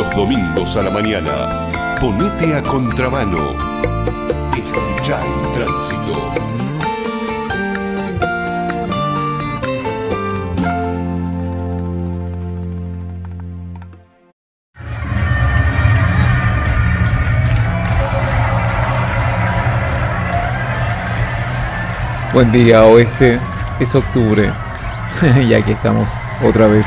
Los domingos a la mañana, ponete a contramano. Escucha el tránsito. Buen día, oeste. Es octubre. y aquí estamos otra vez.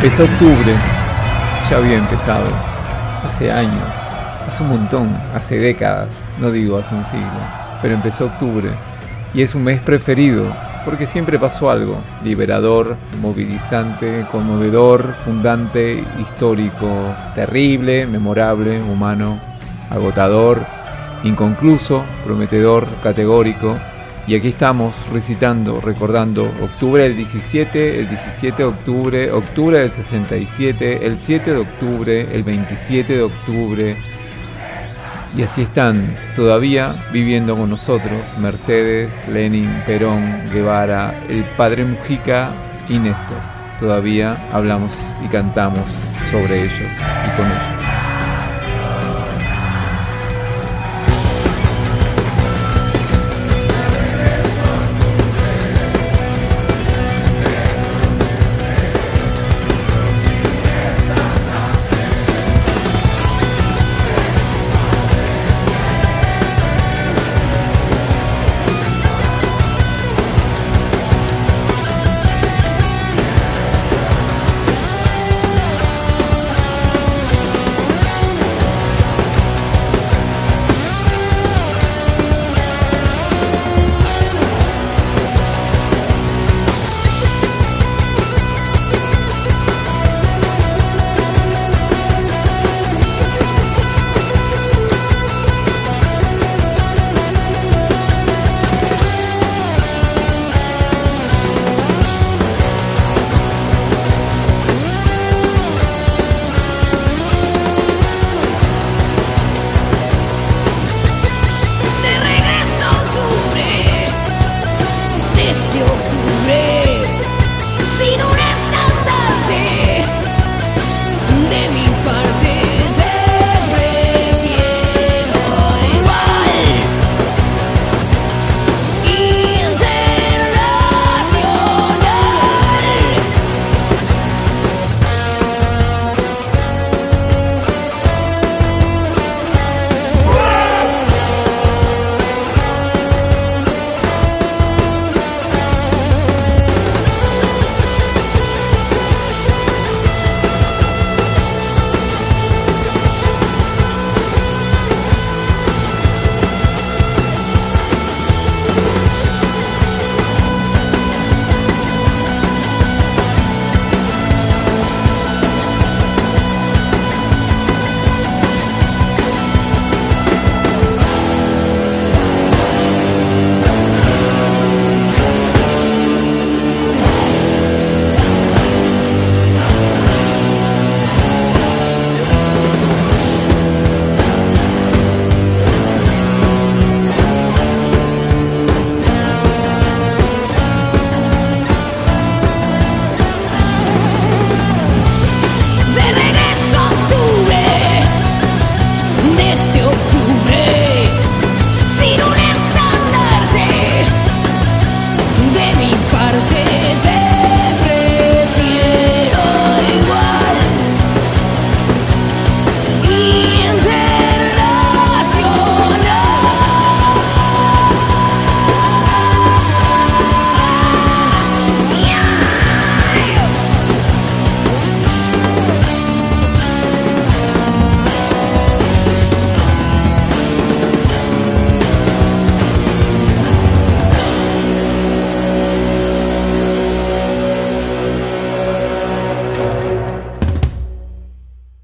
Empezó octubre. Ya había empezado. Hace años. Hace un montón. Hace décadas. No digo hace un siglo. Pero empezó octubre y es un mes preferido porque siempre pasó algo, liberador, movilizante, conmovedor, fundante, histórico, terrible, memorable, humano, agotador, inconcluso, prometedor, categórico. Y aquí estamos recitando, recordando octubre del 17, el 17 de octubre, octubre del 67, el 7 de octubre, el 27 de octubre, y así están todavía viviendo con nosotros Mercedes, Lenin, Perón, Guevara, el padre Mujica y Néstor. Todavía hablamos y cantamos sobre ellos y con ellos.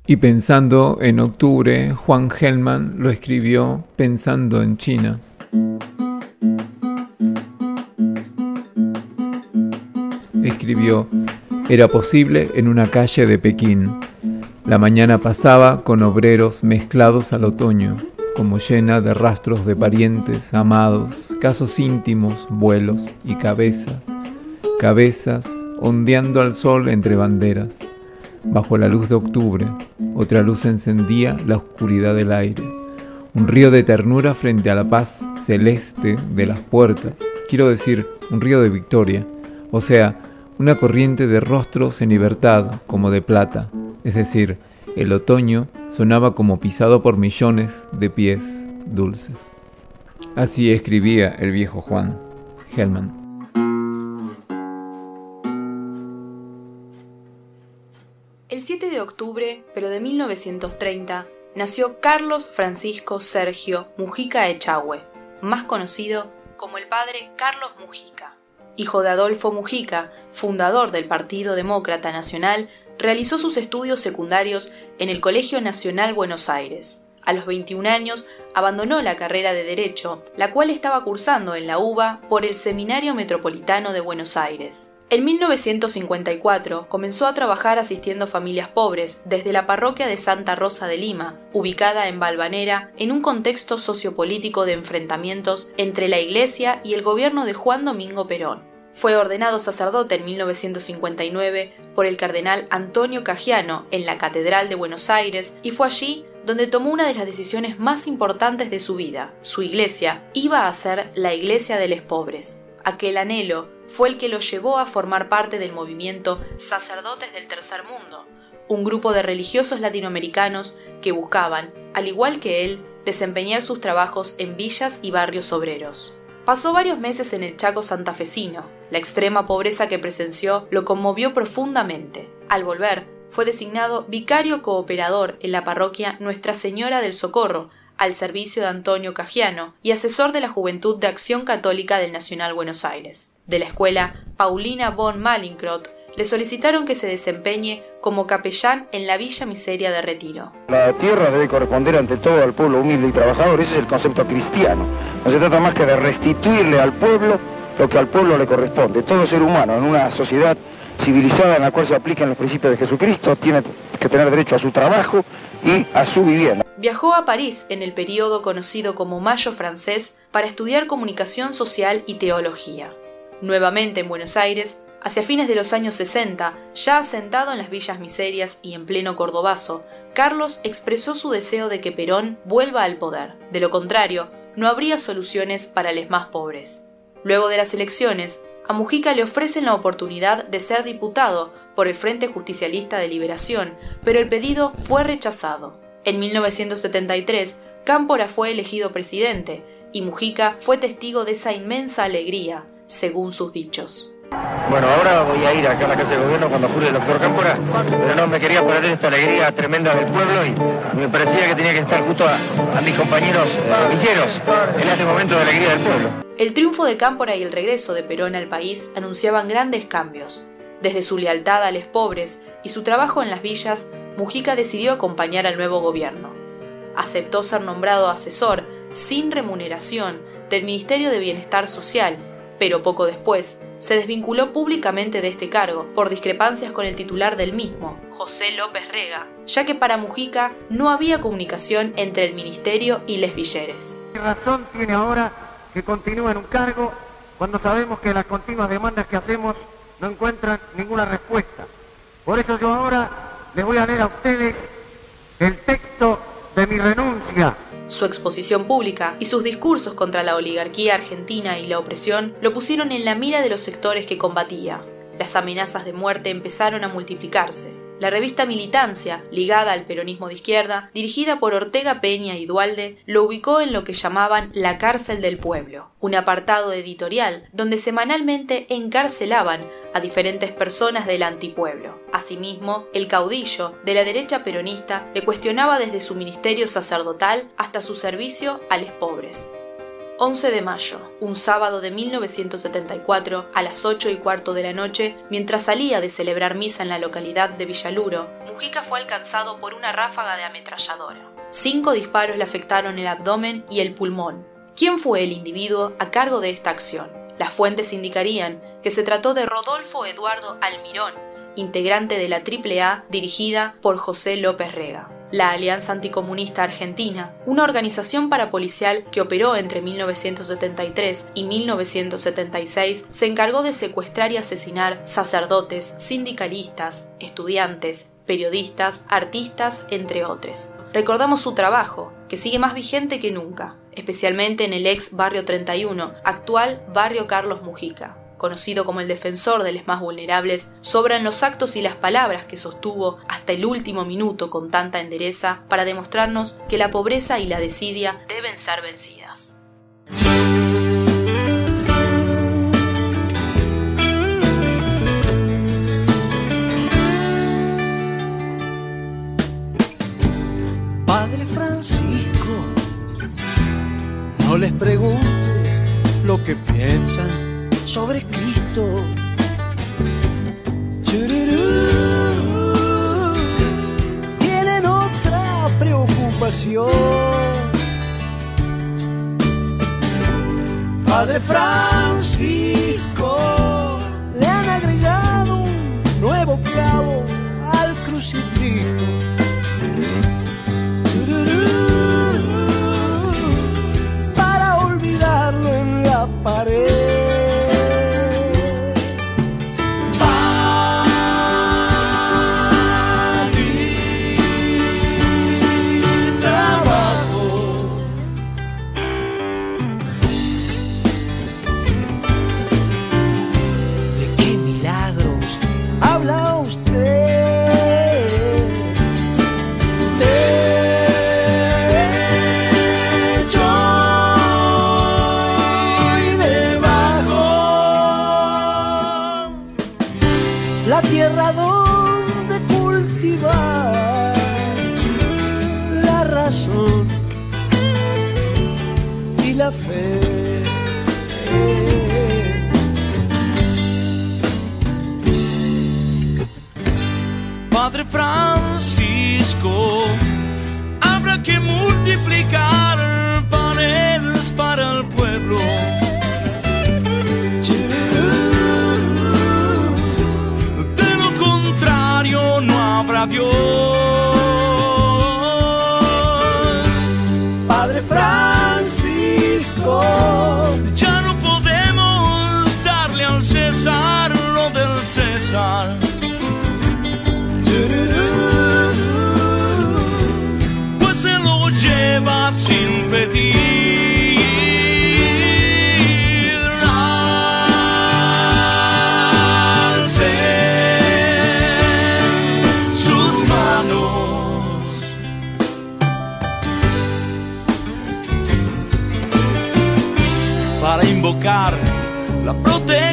Y pensando en octubre, Juan Gelman lo escribió pensando en China. Escribió, era posible en una calle de Pekín. La mañana pasaba con obreros mezclados al otoño, como llena de rastros de parientes, amados, casos íntimos, vuelos y cabezas, cabezas ondeando al sol entre banderas. Bajo la luz de octubre, otra luz encendía la oscuridad del aire. Un río de ternura frente a la paz celeste de las puertas. Quiero decir, un río de victoria. O sea, una corriente de rostros en libertad, como de plata. Es decir, el otoño sonaba como pisado por millones de pies dulces. Así escribía el viejo Juan Hellman. Pero de 1930, nació Carlos Francisco Sergio Mujica Echagüe, más conocido como el padre Carlos Mujica. Hijo de Adolfo Mujica, fundador del Partido Demócrata Nacional, realizó sus estudios secundarios en el Colegio Nacional Buenos Aires. A los 21 años abandonó la carrera de Derecho, la cual estaba cursando en la UBA por el Seminario Metropolitano de Buenos Aires. En 1954 comenzó a trabajar asistiendo familias pobres desde la parroquia de Santa Rosa de Lima, ubicada en Balvanera, en un contexto sociopolítico de enfrentamientos entre la Iglesia y el gobierno de Juan Domingo Perón. Fue ordenado sacerdote en 1959 por el cardenal Antonio Cagiano en la Catedral de Buenos Aires y fue allí donde tomó una de las decisiones más importantes de su vida. Su iglesia iba a ser la iglesia de los pobres. Aquel anhelo fue el que lo llevó a formar parte del movimiento Sacerdotes del Tercer Mundo, un grupo de religiosos latinoamericanos que buscaban, al igual que él, desempeñar sus trabajos en villas y barrios obreros. Pasó varios meses en el Chaco santafesino. La extrema pobreza que presenció lo conmovió profundamente. Al volver, fue designado vicario cooperador en la parroquia Nuestra Señora del Socorro, al servicio de Antonio Cagiano y asesor de la Juventud de Acción Católica del Nacional Buenos Aires. De la escuela Paulina von Malincrot le solicitaron que se desempeñe como capellán en la Villa Miseria de Retiro. La tierra debe corresponder ante todo al pueblo humilde y trabajador, ese es el concepto cristiano. No se trata más que de restituirle al pueblo lo que al pueblo le corresponde. Todo ser humano en una sociedad civilizada en la cual se aplican los principios de Jesucristo tiene que tener derecho a su trabajo y a su vivienda. Viajó a París en el periodo conocido como Mayo francés para estudiar comunicación social y teología. Nuevamente en Buenos Aires, hacia fines de los años 60, ya asentado en las villas miserias y en pleno cordobazo, Carlos expresó su deseo de que Perón vuelva al poder. De lo contrario, no habría soluciones para los más pobres. Luego de las elecciones, a Mujica le ofrecen la oportunidad de ser diputado por el Frente Justicialista de Liberación, pero el pedido fue rechazado. En 1973, Cámpora fue elegido presidente y Mujica fue testigo de esa inmensa alegría, según sus dichos. Bueno, ahora voy a ir acá a la Casa de Gobierno cuando jure el doctor Cámpora, pero no me quería perder esta alegría tremenda del pueblo y me parecía que tenía que estar justo a, mis compañeros eh, villeros en este momento de alegría del pueblo. El triunfo de Cámpora y el regreso de Perón al país anunciaban grandes cambios. Desde su lealtad a los pobres y su trabajo en las villas, Mujica decidió acompañar al nuevo gobierno. Aceptó ser nombrado asesor, sin remuneración, del Ministerio de Bienestar Social, pero poco después se desvinculó públicamente de este cargo por discrepancias con el titular del mismo, José López Rega, ya que para Mujica no había comunicación entre el ministerio y les villeres. ¿Qué razón tiene ahora que continúe en un cargo cuando sabemos que las continuas demandas que hacemos no encuentran ninguna respuesta? Por eso yo ahora les voy a leer a ustedes el texto de mi renuncia su exposición pública y sus discursos contra la oligarquía argentina y la opresión lo pusieron en la mira de los sectores que combatía. Las amenazas de muerte empezaron a multiplicarse. La revista Militancia, ligada al peronismo de izquierda, dirigida por Ortega Peña y Dualde, lo ubicó en lo que llamaban la cárcel del pueblo, un apartado editorial donde semanalmente encarcelaban a diferentes personas del antipueblo. Asimismo, el caudillo de la derecha peronista le cuestionaba desde su ministerio sacerdotal hasta su servicio a los pobres. 11 de mayo, un sábado de 1974, a las 8 y cuarto de la noche, mientras salía de celebrar misa en la localidad de Villaluro, Mujica fue alcanzado por una ráfaga de ametralladora. Cinco disparos le afectaron el abdomen y el pulmón. ¿Quién fue el individuo a cargo de esta acción? Las fuentes indicarían que se trató de Rodolfo Eduardo Almirón, integrante de la AAA dirigida por José López Rega la Alianza Anticomunista Argentina, una organización parapolicial que operó entre 1973 y 1976, se encargó de secuestrar y asesinar sacerdotes, sindicalistas, estudiantes, periodistas, artistas, entre otros. Recordamos su trabajo, que sigue más vigente que nunca, especialmente en el ex Barrio 31, actual Barrio Carlos Mujica conocido como el defensor de los más vulnerables, sobran los actos y las palabras que sostuvo hasta el último minuto con tanta endereza para demostrarnos que la pobreza y la desidia deben ser vencidas. Padre Francisco, no les pregunte lo que piensan sobre Cristo. Tienen otra preocupación. Padre Francisco, le han agregado un nuevo clavo al crucifijo.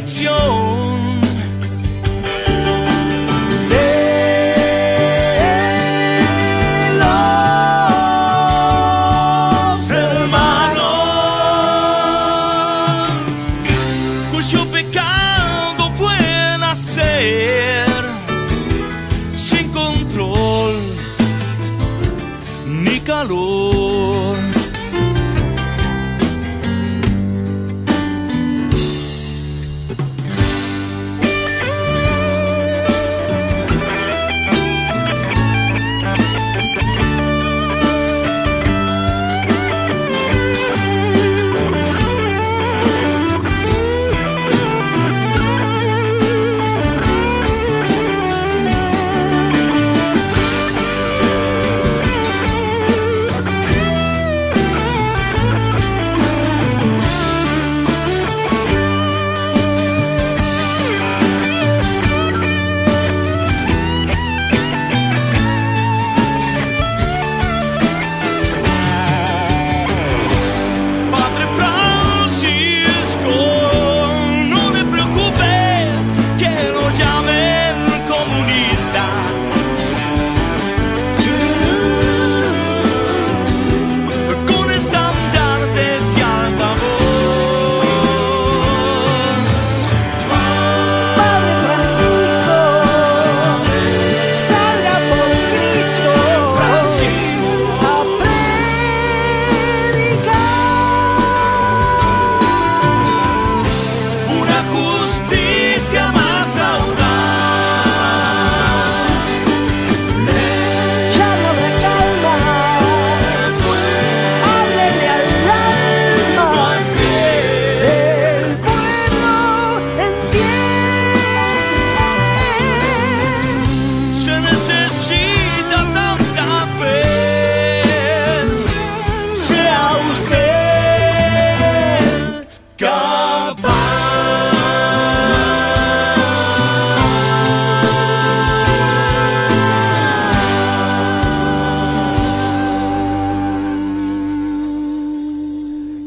Protección. de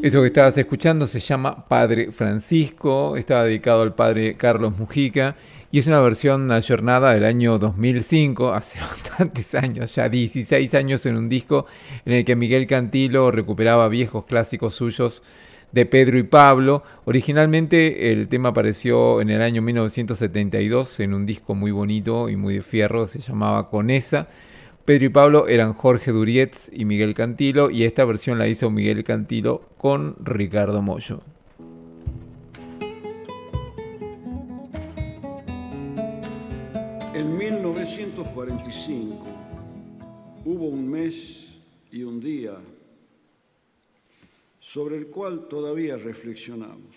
Eso que estabas escuchando se llama Padre Francisco, estaba dedicado al padre Carlos Mujica y es una versión ayornada del año 2005, hace bastantes años, ya 16 años en un disco en el que Miguel Cantilo recuperaba viejos clásicos suyos de Pedro y Pablo. Originalmente el tema apareció en el año 1972 en un disco muy bonito y muy de fierro, se llamaba Conesa. Pedro y Pablo eran Jorge Durietz y Miguel Cantilo y esta versión la hizo Miguel Cantilo con Ricardo Mollo. En 1945 hubo un mes y un día sobre el cual todavía reflexionamos.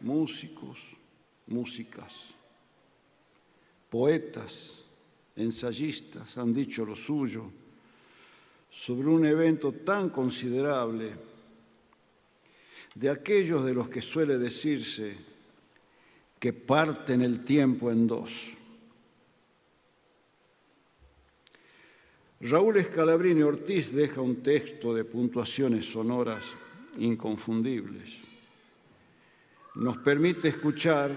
Músicos, músicas, poetas, ensayistas han dicho lo suyo sobre un evento tan considerable de aquellos de los que suele decirse que parten el tiempo en dos. Raúl Escalabrini Ortiz deja un texto de puntuaciones sonoras inconfundibles. Nos permite escuchar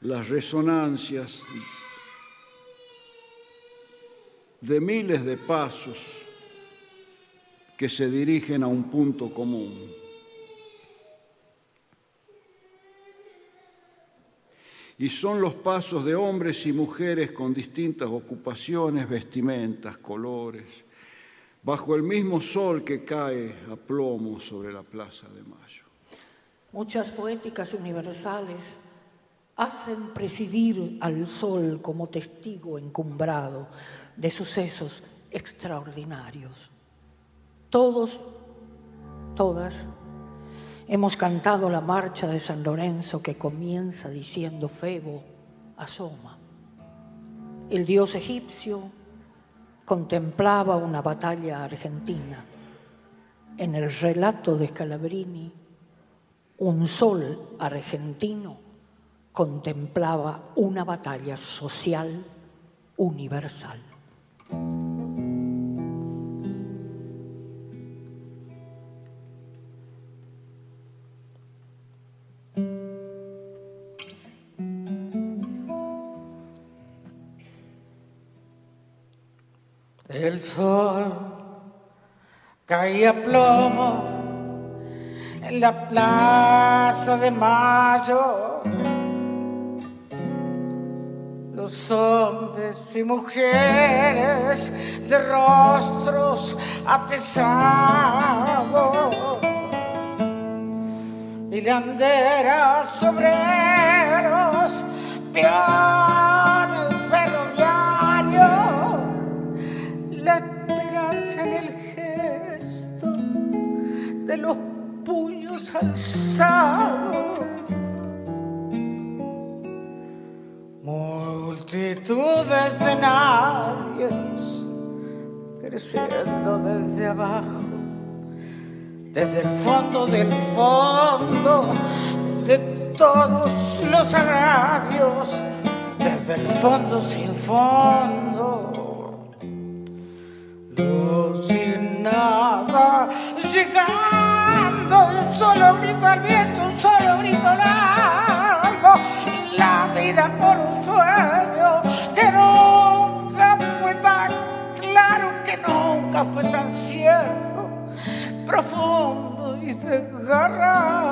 las resonancias de miles de pasos que se dirigen a un punto común. Y son los pasos de hombres y mujeres con distintas ocupaciones, vestimentas, colores, bajo el mismo sol que cae a plomo sobre la Plaza de Mayo. Muchas poéticas universales hacen presidir al sol como testigo encumbrado de sucesos extraordinarios. Todos, todas, hemos cantado la marcha de San Lorenzo que comienza diciendo Febo, asoma. El dios egipcio contemplaba una batalla argentina. En el relato de Scalabrini, un sol argentino contemplaba una batalla social universal. Plomo en la plaza de Mayo. Los hombres y mujeres de rostros atesados, hilanderas, obreros, peones alzados. Multitudes de nadies creciendo desde abajo, desde el fondo del fondo de todos los agravios, desde el fondo sin fondo sin nada, llegando un solo grito al viento, un solo grito largo, la vida por un sueño que nunca fue tan claro, que nunca fue tan cierto, profundo y desgarrado.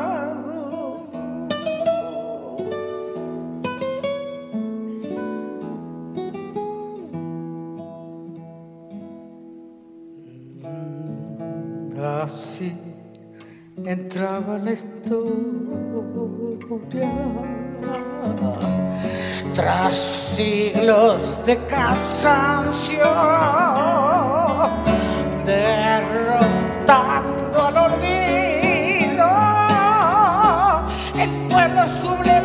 Entraba la historia tras siglos de cansancio, derrotando al olvido el pueblo sublevado.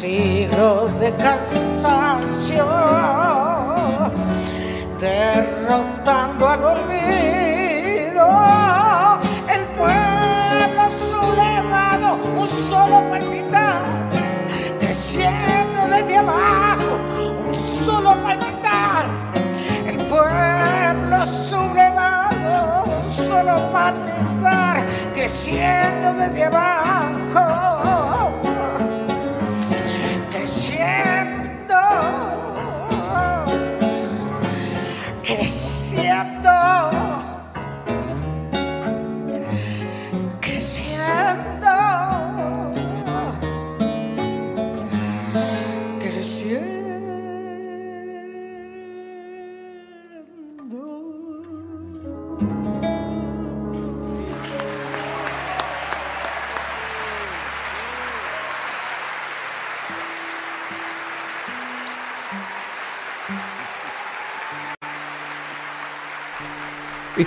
siglos de cansancio, derrotando al olvido. El pueblo sublevado, un solo palpitar, creciendo desde abajo, un solo palpitar. El pueblo sublevado, un solo palpitar, creciendo desde abajo. Creciendo,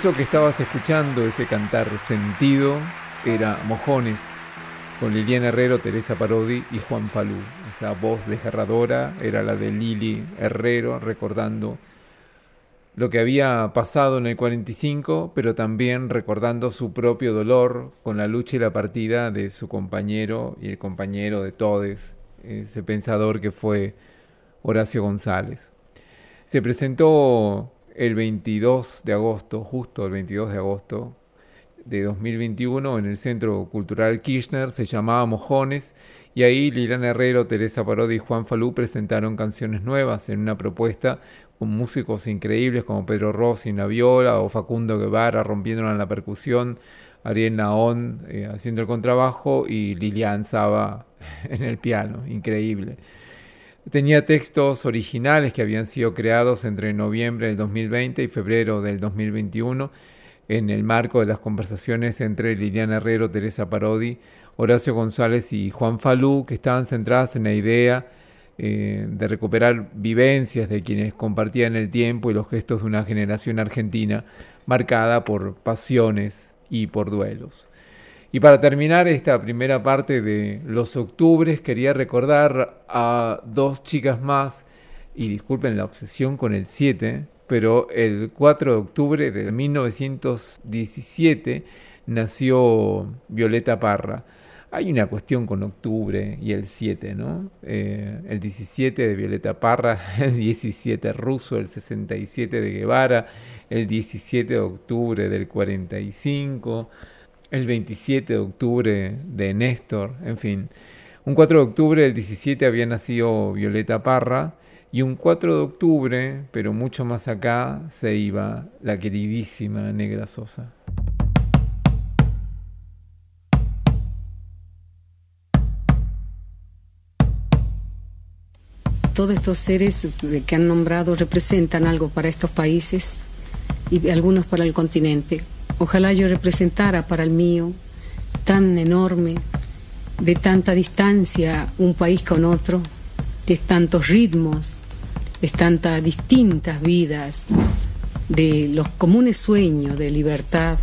Eso que estabas escuchando, ese cantar sentido, era Mojones, con Liliana Herrero, Teresa Parodi y Juan Falú. Esa voz desgarradora era la de Lili Herrero, recordando lo que había pasado en el 45, pero también recordando su propio dolor con la lucha y la partida de su compañero y el compañero de todes, ese pensador que fue Horacio González. Se presentó el 22 de agosto, justo el 22 de agosto de 2021, en el Centro Cultural Kirchner, se llamaba Mojones, y ahí Liliana Herrero, Teresa Parodi y Juan Falú presentaron canciones nuevas en una propuesta con músicos increíbles como Pedro Rossi en la viola o Facundo Guevara rompiéndola en la percusión, Ariel Naón eh, haciendo el contrabajo y Lilian Saba en el piano, increíble. Tenía textos originales que habían sido creados entre noviembre del 2020 y febrero del 2021 en el marco de las conversaciones entre Liliana Herrero, Teresa Parodi, Horacio González y Juan Falú, que estaban centradas en la idea eh, de recuperar vivencias de quienes compartían el tiempo y los gestos de una generación argentina marcada por pasiones y por duelos. Y para terminar esta primera parte de los octubres, quería recordar a dos chicas más, y disculpen la obsesión con el 7, pero el 4 de octubre de 1917 nació Violeta Parra. Hay una cuestión con octubre y el 7, ¿no? Eh, el 17 de Violeta Parra, el 17 ruso, el 67 de Guevara, el 17 de octubre del 45 el 27 de octubre de Néstor, en fin. Un 4 de octubre del 17 había nacido Violeta Parra y un 4 de octubre, pero mucho más acá, se iba la queridísima Negra Sosa. Todos estos seres que han nombrado representan algo para estos países y algunos para el continente. Ojalá yo representara para el mío, tan enorme, de tanta distancia, un país con otro, de tantos ritmos, de tantas distintas vidas, de los comunes sueños de libertad,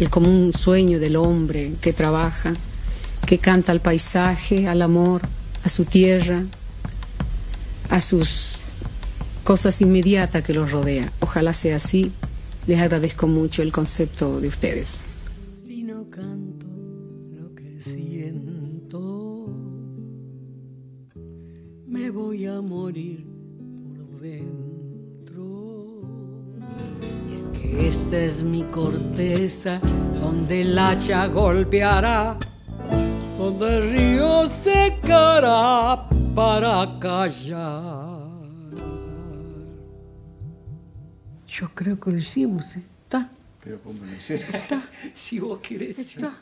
el común sueño del hombre que trabaja, que canta al paisaje, al amor, a su tierra, a sus cosas inmediatas que los rodean. Ojalá sea así les agradezco mucho el concepto de ustedes. Si no canto lo que siento, me voy a morir por dentro. es que esta es mi corteza donde el hacha golpeará, donde el río secará para callar. Yo creo que lo hicimos, ¿eh? ¿está? Pero ¿cómo lo hicieron? Está. si vos querés. Está.